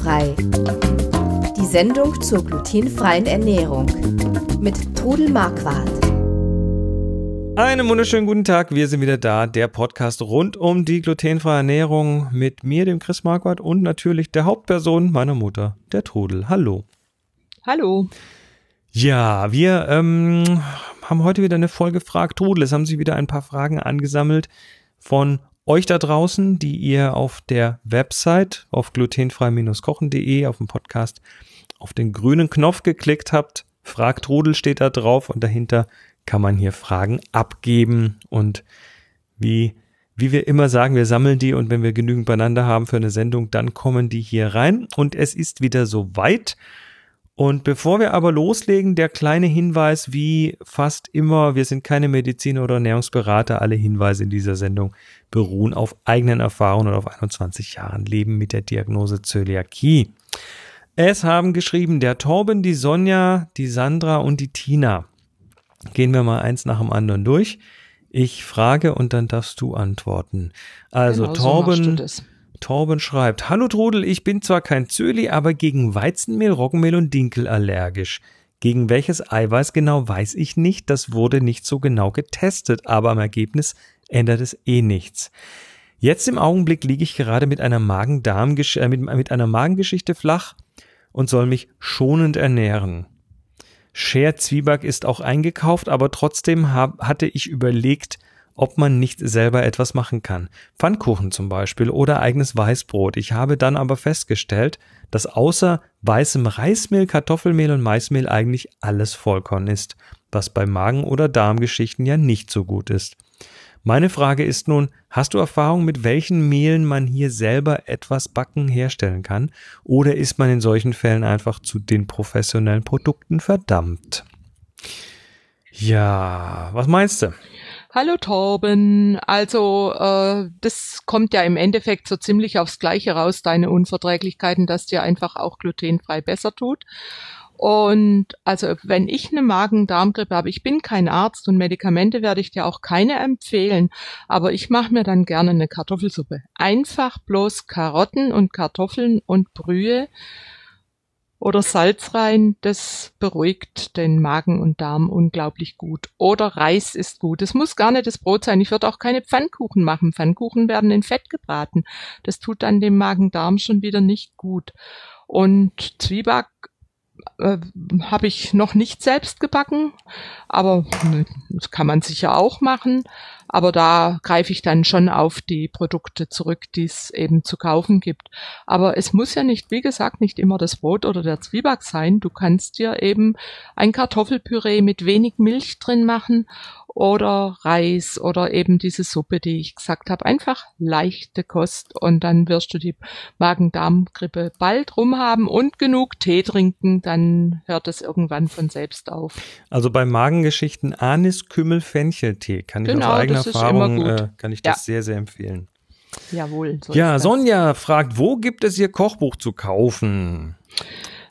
Glutenfrei. Die Sendung zur glutenfreien Ernährung mit Trudel Marquardt. Einen wunderschönen guten Tag, wir sind wieder da, der Podcast rund um die glutenfreie Ernährung mit mir, dem Chris Marquardt und natürlich der Hauptperson meiner Mutter, der Trudel. Hallo. Hallo. Ja, wir ähm, haben heute wieder eine Folge Frag Trudel. Es haben sich wieder ein paar Fragen angesammelt von euch da draußen, die ihr auf der Website auf glutenfrei-kochen.de auf dem Podcast auf den grünen Knopf geklickt habt. Fragt Rudel steht da drauf und dahinter kann man hier Fragen abgeben und wie wie wir immer sagen, wir sammeln die und wenn wir genügend beieinander haben für eine Sendung, dann kommen die hier rein und es ist wieder so weit. Und bevor wir aber loslegen, der kleine Hinweis, wie fast immer, wir sind keine Mediziner oder Ernährungsberater, alle Hinweise in dieser Sendung beruhen auf eigenen Erfahrungen und auf 21 Jahren Leben mit der Diagnose Zöliakie. Es haben geschrieben der Torben, die Sonja, die Sandra und die Tina. Gehen wir mal eins nach dem anderen durch. Ich frage und dann darfst du antworten. Also genau, Torben, so Torben schreibt, Hallo Trudel, ich bin zwar kein Zöli, aber gegen Weizenmehl, Roggenmehl und Dinkel allergisch. Gegen welches Eiweiß genau weiß ich nicht, das wurde nicht so genau getestet, aber am Ergebnis ändert es eh nichts. Jetzt im Augenblick liege ich gerade mit einer Magen-Darm, äh, mit, mit einer Magengeschichte flach und soll mich schonend ernähren. Share Zwieback ist auch eingekauft, aber trotzdem hab, hatte ich überlegt, ob man nicht selber etwas machen kann. Pfannkuchen zum Beispiel oder eigenes Weißbrot. Ich habe dann aber festgestellt, dass außer weißem Reismehl, Kartoffelmehl und Maismehl eigentlich alles Vollkorn ist, was bei Magen- oder Darmgeschichten ja nicht so gut ist. Meine Frage ist nun, hast du Erfahrung mit welchen Mehlen man hier selber etwas backen herstellen kann? Oder ist man in solchen Fällen einfach zu den professionellen Produkten verdammt? Ja, was meinst du? Hallo Torben, also äh, das kommt ja im Endeffekt so ziemlich aufs Gleiche raus, deine Unverträglichkeiten, dass dir einfach auch glutenfrei besser tut. Und also wenn ich eine Magen-Darm-Grippe habe, ich bin kein Arzt und Medikamente werde ich dir auch keine empfehlen, aber ich mache mir dann gerne eine Kartoffelsuppe. Einfach bloß Karotten und Kartoffeln und Brühe oder Salz rein, das beruhigt den Magen und Darm unglaublich gut. Oder Reis ist gut. Es muss gar nicht das Brot sein. Ich würde auch keine Pfannkuchen machen. Pfannkuchen werden in Fett gebraten. Das tut dann dem Magen-Darm schon wieder nicht gut. Und Zwieback äh, habe ich noch nicht selbst gebacken, aber das kann man sicher auch machen. Aber da greife ich dann schon auf die Produkte zurück, die es eben zu kaufen gibt. Aber es muss ja nicht, wie gesagt, nicht immer das Brot oder der Zwieback sein. Du kannst dir eben ein Kartoffelpüree mit wenig Milch drin machen oder Reis oder eben diese Suppe, die ich gesagt habe. Einfach leichte Kost und dann wirst du die Magen-Darm-Grippe bald rum haben und genug Tee trinken, dann hört es irgendwann von selbst auf. Also bei Magengeschichten Anis, Kümmel, Fencheltee kann ich genau, aus eigener Erfahrung äh, kann ich das ja. sehr sehr empfehlen. Jawohl. So ja, Sonja fragt, wo gibt es ihr Kochbuch zu kaufen?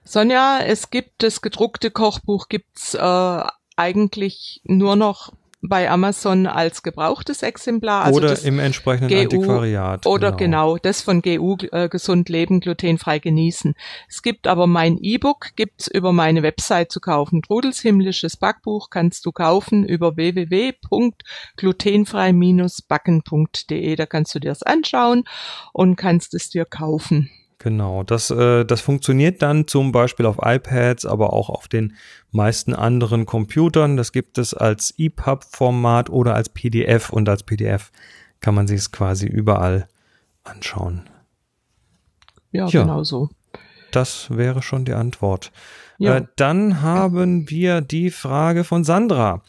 Sonja, es gibt das gedruckte Kochbuch gibt's äh, eigentlich nur noch bei Amazon als gebrauchtes Exemplar. Also oder im entsprechenden GU, Antiquariat. Oder genau. genau. das von GU äh, Gesund Leben, glutenfrei genießen. Es gibt aber mein E-Book, gibt's über meine Website zu kaufen. Trudels himmlisches Backbuch kannst du kaufen über www.glutenfrei-backen.de. Da kannst du dir das anschauen und kannst es dir kaufen. Genau, das, äh, das funktioniert dann zum Beispiel auf iPads, aber auch auf den meisten anderen Computern. Das gibt es als EPUB-Format oder als PDF und als PDF kann man sich es quasi überall anschauen. Ja, ja, genau so. Das wäre schon die Antwort. Ja. Äh, dann haben wir die Frage von Sandra.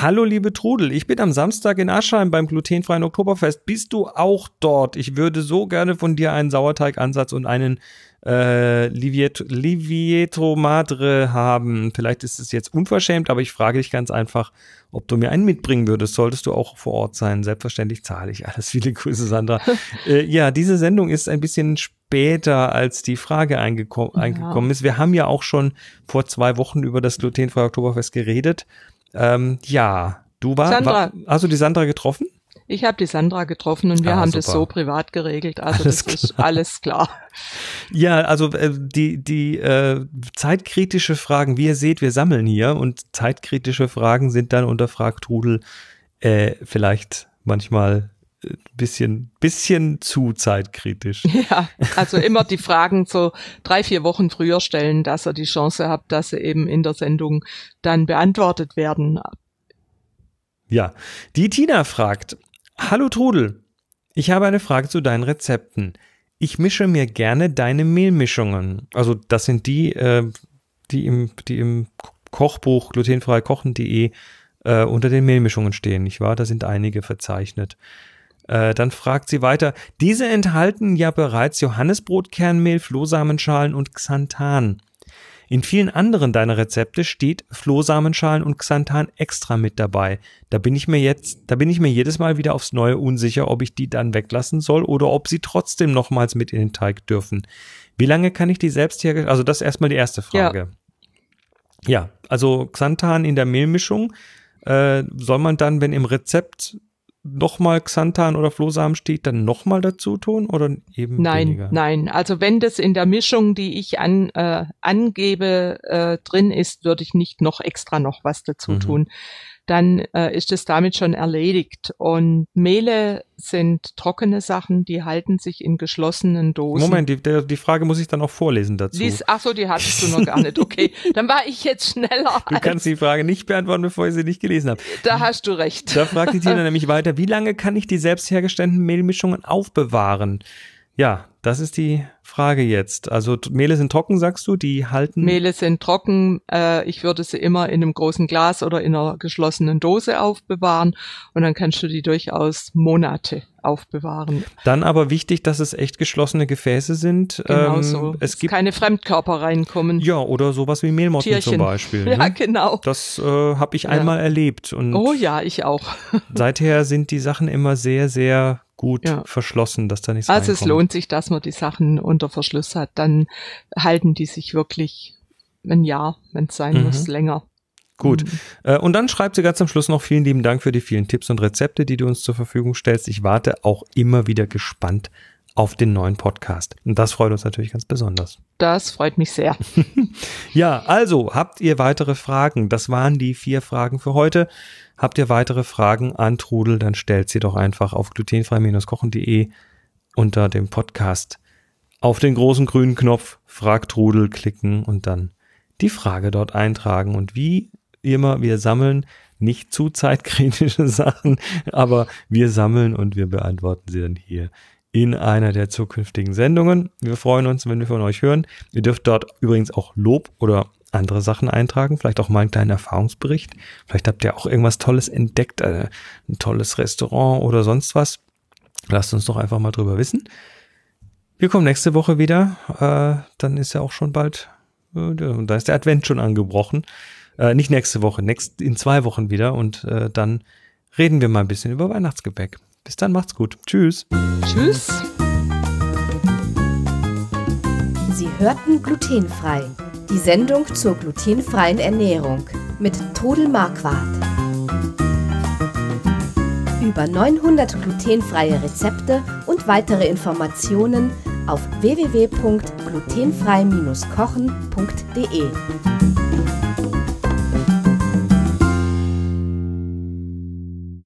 Hallo liebe Trudel, ich bin am Samstag in Aschheim beim glutenfreien Oktoberfest. Bist du auch dort? Ich würde so gerne von dir einen Sauerteigansatz und einen äh, Livieto, Livieto Madre haben. Vielleicht ist es jetzt unverschämt, aber ich frage dich ganz einfach, ob du mir einen mitbringen würdest. Solltest du auch vor Ort sein? Selbstverständlich zahle ich alles. Viele Grüße, Sandra. äh, ja, diese Sendung ist ein bisschen später, als die Frage eingekommen, ja. eingekommen ist. Wir haben ja auch schon vor zwei Wochen über das glutenfreie Oktoberfest geredet. Ähm, ja, du war, war, hast du die Sandra getroffen? Ich habe die Sandra getroffen und wir ah, haben super. das so privat geregelt. Also alles das ist alles klar. Ja, also äh, die, die äh, zeitkritische Fragen, wie ihr seht, wir sammeln hier und zeitkritische Fragen sind dann unter Fragtrudel äh, vielleicht manchmal ein bisschen, bisschen zu zeitkritisch. Ja, also immer die Fragen so drei, vier Wochen früher stellen, dass ihr die Chance habt, dass sie eben in der Sendung dann beantwortet werden. Ja, die Tina fragt, Hallo Trudel, ich habe eine Frage zu deinen Rezepten. Ich mische mir gerne deine Mehlmischungen. Also das sind die, äh, die, im, die im Kochbuch glutenfreikochen.de äh, unter den Mehlmischungen stehen, nicht wahr? Da sind einige verzeichnet. Äh, dann fragt sie weiter, diese enthalten ja bereits Johannesbrotkernmehl, Flohsamenschalen und Xanthan. In vielen anderen deiner Rezepte steht Flohsamenschalen und Xanthan extra mit dabei. Da bin ich mir jetzt, da bin ich mir jedes Mal wieder aufs Neue unsicher, ob ich die dann weglassen soll oder ob sie trotzdem nochmals mit in den Teig dürfen. Wie lange kann ich die selbst herstellen? Also das ist erstmal die erste Frage. Ja, ja also Xanthan in der Mehlmischung äh, soll man dann, wenn im Rezept nochmal Xanthan oder Flohsamen steht, dann nochmal dazu tun oder eben Nein, weniger? nein. Also wenn das in der Mischung, die ich an, äh, angebe, äh, drin ist, würde ich nicht noch extra noch was dazu mhm. tun dann äh, ist es damit schon erledigt. Und Mehle sind trockene Sachen, die halten sich in geschlossenen Dosen. Moment, die, der, die Frage muss ich dann auch vorlesen dazu. Dies, ach so, die hattest du noch gar nicht. Okay, dann war ich jetzt schneller. Du kannst die Frage nicht beantworten, bevor ich sie nicht gelesen habe. Da hast du recht. Da fragt die Tina nämlich weiter, wie lange kann ich die selbst hergestellten Mehlmischungen aufbewahren? Ja, das ist die Frage jetzt. Also Mehle sind trocken, sagst du, die halten? Mehle sind trocken. Äh, ich würde sie immer in einem großen Glas oder in einer geschlossenen Dose aufbewahren und dann kannst du die durchaus Monate aufbewahren. Dann aber wichtig, dass es echt geschlossene Gefäße sind. Genau ähm, so. Es gibt keine Fremdkörper reinkommen. Ja, oder sowas wie Mehlmotten Tierchen. zum Beispiel. Ne? Ja, genau. Das äh, habe ich ja. einmal erlebt. Und oh ja, ich auch. seither sind die Sachen immer sehr, sehr gut ja. verschlossen, dass da nichts Also reinkommt. es lohnt sich, dass man die Sachen unter Verschluss hat. Dann halten die sich wirklich ein Jahr, wenn es sein mhm. muss, länger. Gut. Mhm. Äh, und dann schreibt sie ganz am Schluss noch vielen lieben Dank für die vielen Tipps und Rezepte, die du uns zur Verfügung stellst. Ich warte auch immer wieder gespannt auf den neuen Podcast. Und das freut uns natürlich ganz besonders. Das freut mich sehr. ja, also habt ihr weitere Fragen? Das waren die vier Fragen für heute. Habt ihr weitere Fragen an Trudel, dann stellt sie doch einfach auf glutenfrei-kochen.de unter dem Podcast auf den großen grünen Knopf Frag Trudel klicken und dann die Frage dort eintragen. Und wie immer, wir sammeln nicht zu zeitkritische Sachen, aber wir sammeln und wir beantworten sie dann hier in einer der zukünftigen Sendungen. Wir freuen uns, wenn wir von euch hören. Ihr dürft dort übrigens auch Lob oder andere Sachen eintragen, vielleicht auch mal einen kleinen Erfahrungsbericht. Vielleicht habt ihr auch irgendwas Tolles entdeckt, äh, ein tolles Restaurant oder sonst was. Lasst uns doch einfach mal drüber wissen. Wir kommen nächste Woche wieder. Äh, dann ist ja auch schon bald, äh, da ist der Advent schon angebrochen. Nicht nächste Woche, in zwei Wochen wieder. Und dann reden wir mal ein bisschen über Weihnachtsgebäck. Bis dann, macht's gut. Tschüss. Tschüss. Sie hörten glutenfrei. Die Sendung zur glutenfreien Ernährung mit Trudel Marquardt. Über 900 glutenfreie Rezepte und weitere Informationen auf www.glutenfrei-kochen.de.